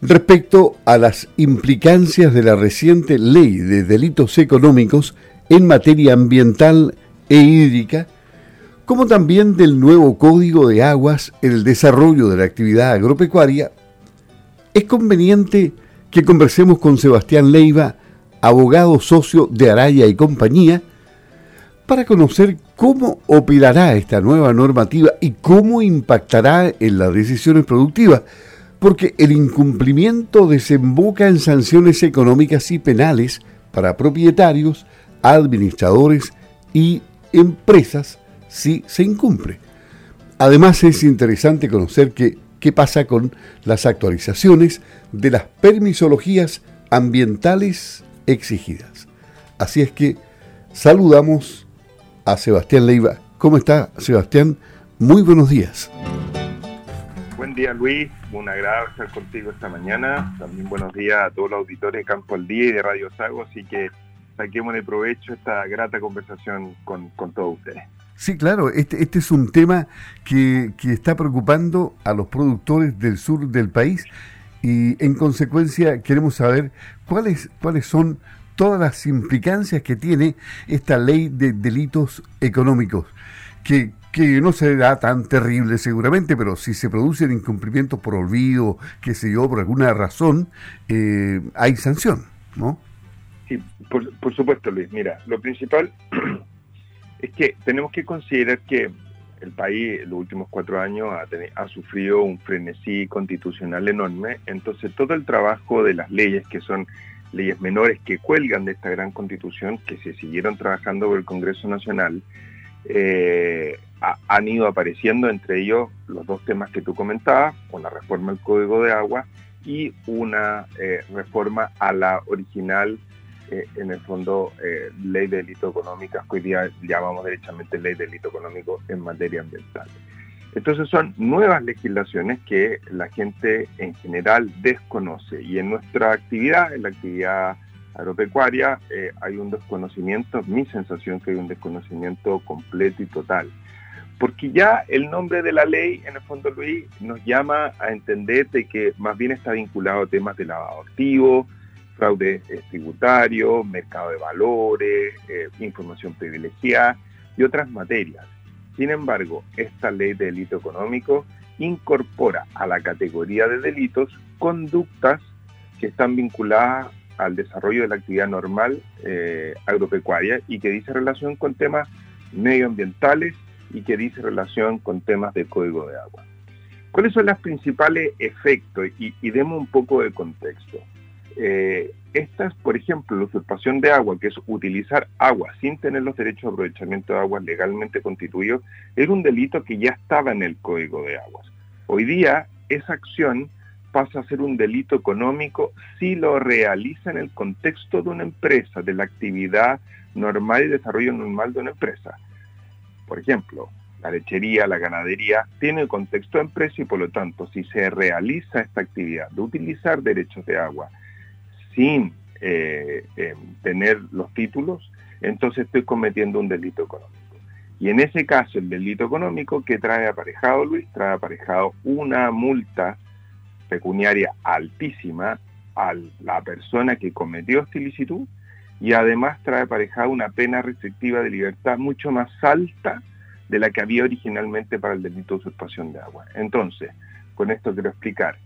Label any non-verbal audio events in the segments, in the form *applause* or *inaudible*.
respecto a las implicancias de la reciente ley de delitos económicos en materia ambiental e hídrica, como también del nuevo Código de Aguas en el desarrollo de la actividad agropecuaria, es conveniente que conversemos con Sebastián Leiva, abogado socio de Araya y compañía, para conocer cómo operará esta nueva normativa y cómo impactará en las decisiones productivas, porque el incumplimiento desemboca en sanciones económicas y penales para propietarios, administradores y empresas si se incumple. Además es interesante conocer qué pasa con las actualizaciones de las permisologías ambientales exigidas. Así es que saludamos a Sebastián Leiva. ¿Cómo está Sebastián? Muy buenos días. Día Luis, un agrado estar contigo esta mañana. También buenos días a todos los auditores de Campo al Día y de Radio Sago, así que saquemos de provecho esta grata conversación con, todos ustedes. Sí, claro, este, este es un tema que, que, está preocupando a los productores del sur del país. Y en consecuencia queremos saber cuáles, cuáles son todas las implicancias que tiene esta ley de delitos económicos, que, que no será tan terrible seguramente, pero si se producen incumplimientos por olvido, qué sé yo, por alguna razón, eh, hay sanción, ¿no? Sí, por, por supuesto, Luis. Mira, lo principal *clears throat* es que tenemos que considerar que el país en los últimos cuatro años ha, ha, sufrido un frenesí constitucional enorme, entonces todo el trabajo de las leyes, que son leyes menores que cuelgan de esta gran constitución, que se siguieron trabajando por el Congreso Nacional, eh, han ido apareciendo entre ellos los dos temas que tú comentabas, una reforma al Código de Agua y una eh, reforma a la original, eh, en el fondo, ley de delito económico, que hoy día llamamos derechamente ley de delito económico en materia ambiental. Entonces son nuevas legislaciones que la gente en general desconoce y en nuestra actividad, en la actividad agropecuaria, eh, hay un desconocimiento, mi sensación que hay un desconocimiento completo y total. Porque ya el nombre de la ley, en el fondo, Luis, nos llama a entender de que más bien está vinculado a temas de lavado activo, fraude tributario, mercado de valores, eh, información privilegiada y otras materias. Sin embargo, esta ley de delito económico incorpora a la categoría de delitos conductas que están vinculadas al desarrollo de la actividad normal eh, agropecuaria y que dice relación con temas medioambientales y que dice relación con temas de código de agua. ¿Cuáles son los principales efectos? Y, demos un poco de contexto. Eh, esta es, por ejemplo, la usurpación de agua, que es utilizar agua sin tener los derechos de aprovechamiento de agua legalmente constituidos, era un delito que ya estaba en el Código de Aguas. Hoy día, esa acción pasa a ser un delito económico si lo realiza en el contexto de una empresa, de la actividad normal y desarrollo normal de una empresa. Por ejemplo, la lechería, la ganadería, tiene el contexto de empresa y por lo tanto, si se realiza esta actividad de utilizar derechos de agua, sin eh, eh, tener los títulos, entonces estoy cometiendo un delito económico. Y en ese caso, el delito económico que trae aparejado, Luis, trae aparejado una multa pecuniaria altísima a la persona que cometió esta ilicitud y además trae aparejado una pena restrictiva de libertad mucho más alta de la que había originalmente para el delito de usurpación de agua. Entonces, con esto quiero explicar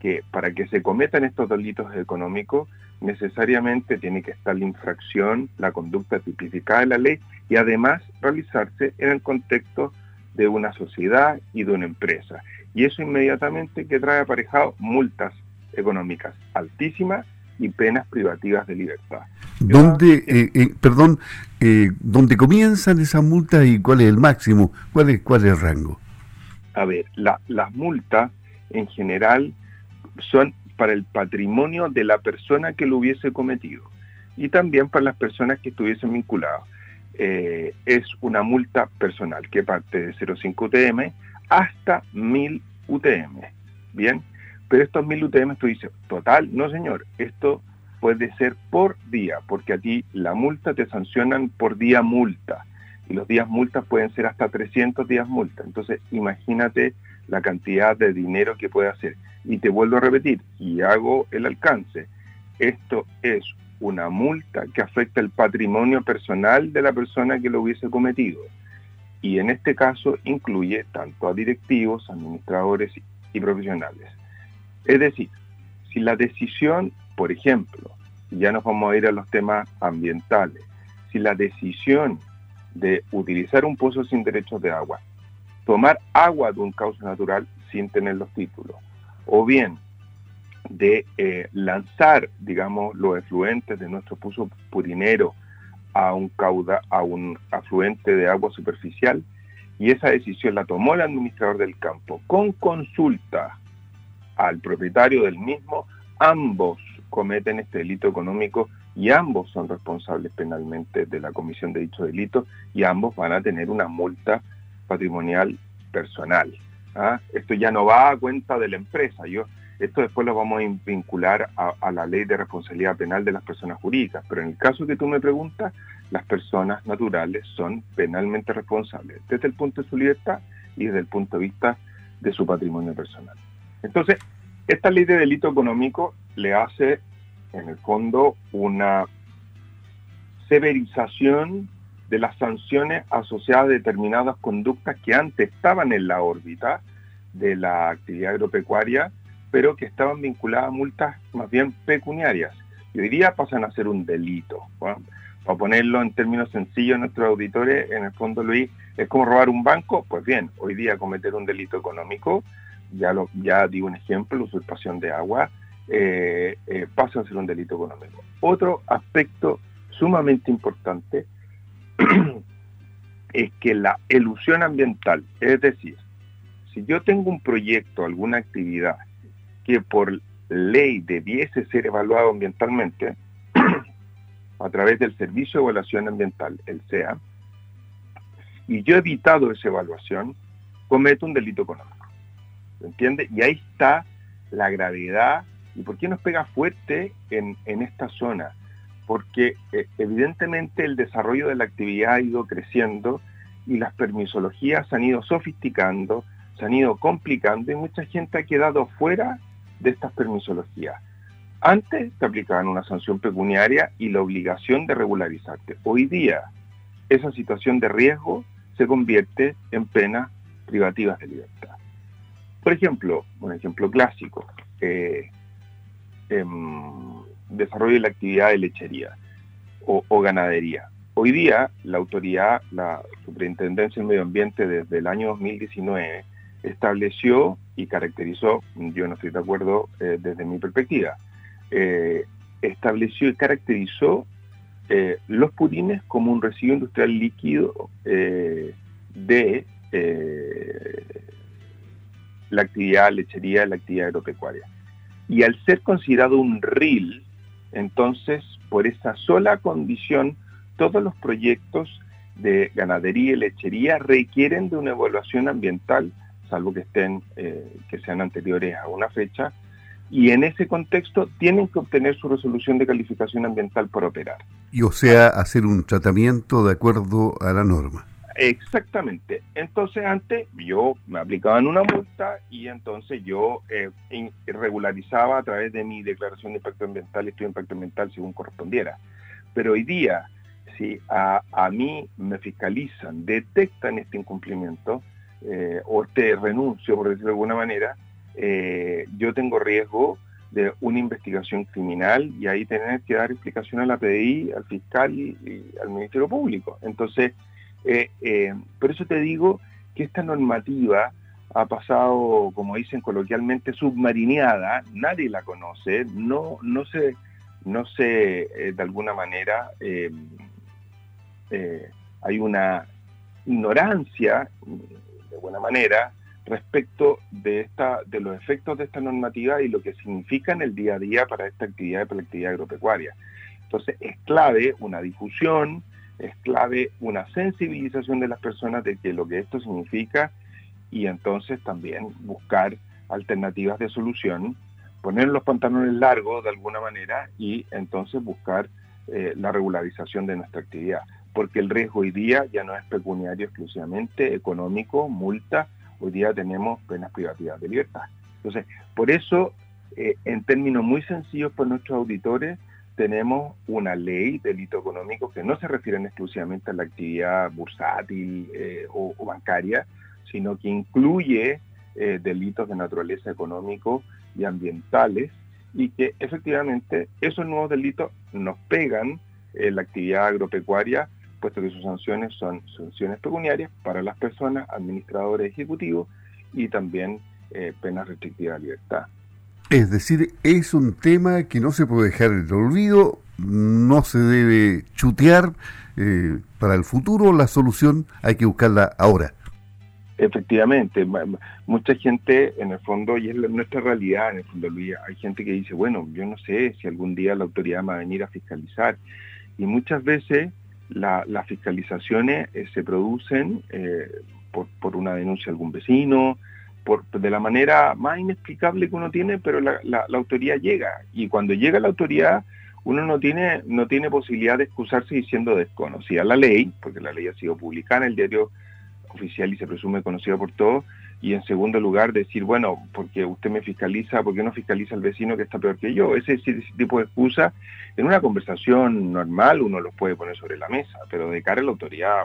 que para que se cometan estos delitos económicos necesariamente tiene que estar la infracción, la conducta tipificada de la ley y además realizarse en el contexto de una sociedad y de una empresa. Y eso inmediatamente que trae aparejado multas económicas altísimas y penas privativas de libertad. ¿Dónde, eh, eh, perdón, eh, dónde comienzan esas multas y cuál es el máximo? ¿Cuál es, cuál es el rango? A ver, las multas en general son para el patrimonio de la persona que lo hubiese cometido y también para las personas que estuviesen vinculadas. Eh, es una multa personal que parte de 0,5 UTM hasta 1000 UTM. Bien, pero estos 1000 UTM tú dices, total, no señor, esto puede ser por día, porque a ti la multa te sancionan por día multa y los días multas pueden ser hasta 300 días multa. Entonces, imagínate la cantidad de dinero que puede hacer. Y te vuelvo a repetir, y hago el alcance, esto es una multa que afecta el patrimonio personal de la persona que lo hubiese cometido. Y en este caso incluye tanto a directivos, administradores y profesionales. Es decir, si la decisión, por ejemplo, ya nos vamos a ir a los temas ambientales, si la decisión de utilizar un pozo sin derechos de agua, tomar agua de un cauce natural sin tener los títulos, o bien de eh, lanzar, digamos, los efluentes de nuestro pozo purinero a un cauda, a un afluente de agua superficial, y esa decisión la tomó el administrador del campo con consulta al propietario del mismo, ambos cometen este delito económico y ambos son responsables penalmente de la comisión de dicho delito y ambos van a tener una multa patrimonial personal. ¿ah? Esto ya no va a cuenta de la empresa. Yo, esto después lo vamos a vincular a, la ley de responsabilidad penal de las personas jurídicas, pero en el caso que tú me preguntas, las personas naturales son penalmente responsables desde el punto de su libertad y desde el punto de vista de su patrimonio personal. Entonces, esta ley de delito económico le hace, en el fondo, una severización de las sanciones asociadas a determinadas conductas que antes estaban en la órbita de la actividad agropecuaria, pero que estaban vinculadas a multas más bien pecuniarias. Y hoy día pasan a ser un delito. Para ponerlo en términos sencillos, nuestros auditores, en el fondo, Luis, es como robar un banco. Pues bien, hoy día cometer un delito económico ya, lo, ya di un ejemplo, usurpación de agua, eh, eh, pasa a ser un delito económico. Otro aspecto sumamente importante *clears throat* es que la ilusión ambiental, es decir, si yo tengo un proyecto, alguna actividad que por ley debiese ser evaluado ambientalmente, *clears throat* a través del Servicio de Evaluación Ambiental, el SEA, y yo he evitado esa evaluación, cometo un delito económico. ¿Entiende? Y ahí está la gravedad y por qué nos pega fuerte en, esta zona. Porque eh, evidentemente el desarrollo de la actividad ha ido creciendo y las permisologías se han ido sofisticando, se han ido complicando y mucha gente ha quedado fuera de estas permisologías. Antes te aplicaban una sanción pecuniaria y la obligación de regularizarte. Hoy día esa situación de riesgo se convierte en penas privativas de libertad. Por ejemplo, un ejemplo clásico, eh, em, desarrollo de la actividad de lechería o, ganadería. Hoy día la autoridad, la Superintendencia del Medio Ambiente desde el año 2019 estableció y caracterizó, yo no estoy de acuerdo eh, desde mi perspectiva, eh, estableció y caracterizó los purines como un residuo industrial líquido de la actividad lechería, la actividad agropecuaria. Y al ser considerado un RIL, entonces, por esa sola condición, todos los proyectos de ganadería y lechería requieren de una evaluación ambiental, salvo que estén, eh, que sean anteriores a una fecha, y en ese contexto tienen que obtener su resolución de calificación ambiental para operar. Y o sea, hacer un tratamiento de acuerdo a la norma. Exactamente. Entonces antes yo me aplicaban una multa y entonces yo eh, regularizaba a través de mi declaración de impacto ambiental estudio de impacto ambiental según correspondiera. Pero hoy día, si a, mí me fiscalizan, detectan este incumplimiento eh, o este renuncio, por decirlo de alguna manera, eh, yo tengo riesgo de una investigación criminal y ahí tener que dar explicación a la PDI, al fiscal y al Ministerio Público. Entonces, eh, eh, por eso te digo que esta normativa ha pasado, como dicen coloquialmente, submarineada, nadie la conoce, no, no se, no se eh, de alguna manera, hay una ignorancia, de buena manera, respecto de, esta, de los efectos de esta normativa y lo que significa en el día a día para esta actividad, para la actividad agropecuaria. Entonces es clave una difusión, es clave una sensibilización de las personas de que lo que esto significa y entonces también buscar alternativas de solución, poner los pantalones largos de alguna manera y entonces buscar eh, la regularización de nuestra actividad. Porque el riesgo hoy día ya no es pecuniario exclusivamente, económico, multa, hoy día tenemos penas privativas de libertad. Entonces, por eso, eh, en términos muy sencillos por nuestros auditores, tenemos una ley de delito económico que no se refieren exclusivamente a la actividad bursátil eh, o, bancaria, sino que incluye eh, delitos de naturaleza económico y ambientales y que efectivamente esos nuevos delitos nos pegan en la actividad agropecuaria, puesto que sus sanciones son sanciones pecuniarias para las personas, administradores ejecutivos y también eh, penas restrictivas de libertad. Es decir, es un tema que no se puede dejar en el olvido, no se debe chutear. Eh, para el futuro la solución hay que buscarla ahora. Efectivamente, mucha gente en el fondo, y es nuestra realidad en el fondo, Luis, hay gente que dice, bueno, yo no sé si algún día la autoridad va a venir a fiscalizar. Y muchas veces las fiscalizaciones eh, se producen eh, por, por, una denuncia de algún vecino, de la manera más inexplicable que uno tiene, pero la, la, autoridad llega. Y cuando llega la autoridad, uno no tiene, no tiene posibilidad de excusarse diciendo desconocida la ley, porque la ley ha sido publicada en el diario oficial y se presume conocida por todos. Y en segundo lugar, decir, bueno, porque usted me fiscaliza, ¿por qué no fiscaliza al vecino que está peor que yo? Ese, ese tipo de excusa, en una conversación normal uno los puede poner sobre la mesa, pero de cara a la autoridad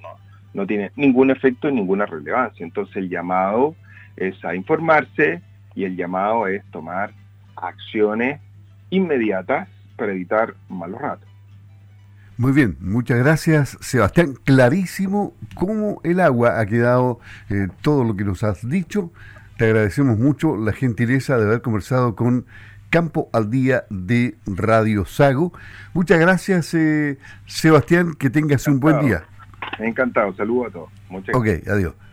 no, no tiene ningún efecto y ninguna relevancia. Entonces el llamado es a informarse y el llamado es tomar acciones inmediatas para evitar malos ratos. Muy bien, muchas gracias Sebastián. Clarísimo cómo el agua ha quedado eh, todo lo que nos has dicho. Te agradecemos mucho la gentileza de haber conversado con Campo al Día de Radio Sago. Muchas gracias eh, Sebastián, que tengas un buen día. Encantado, saludos a todos. Muchas gracias. Ok, adiós.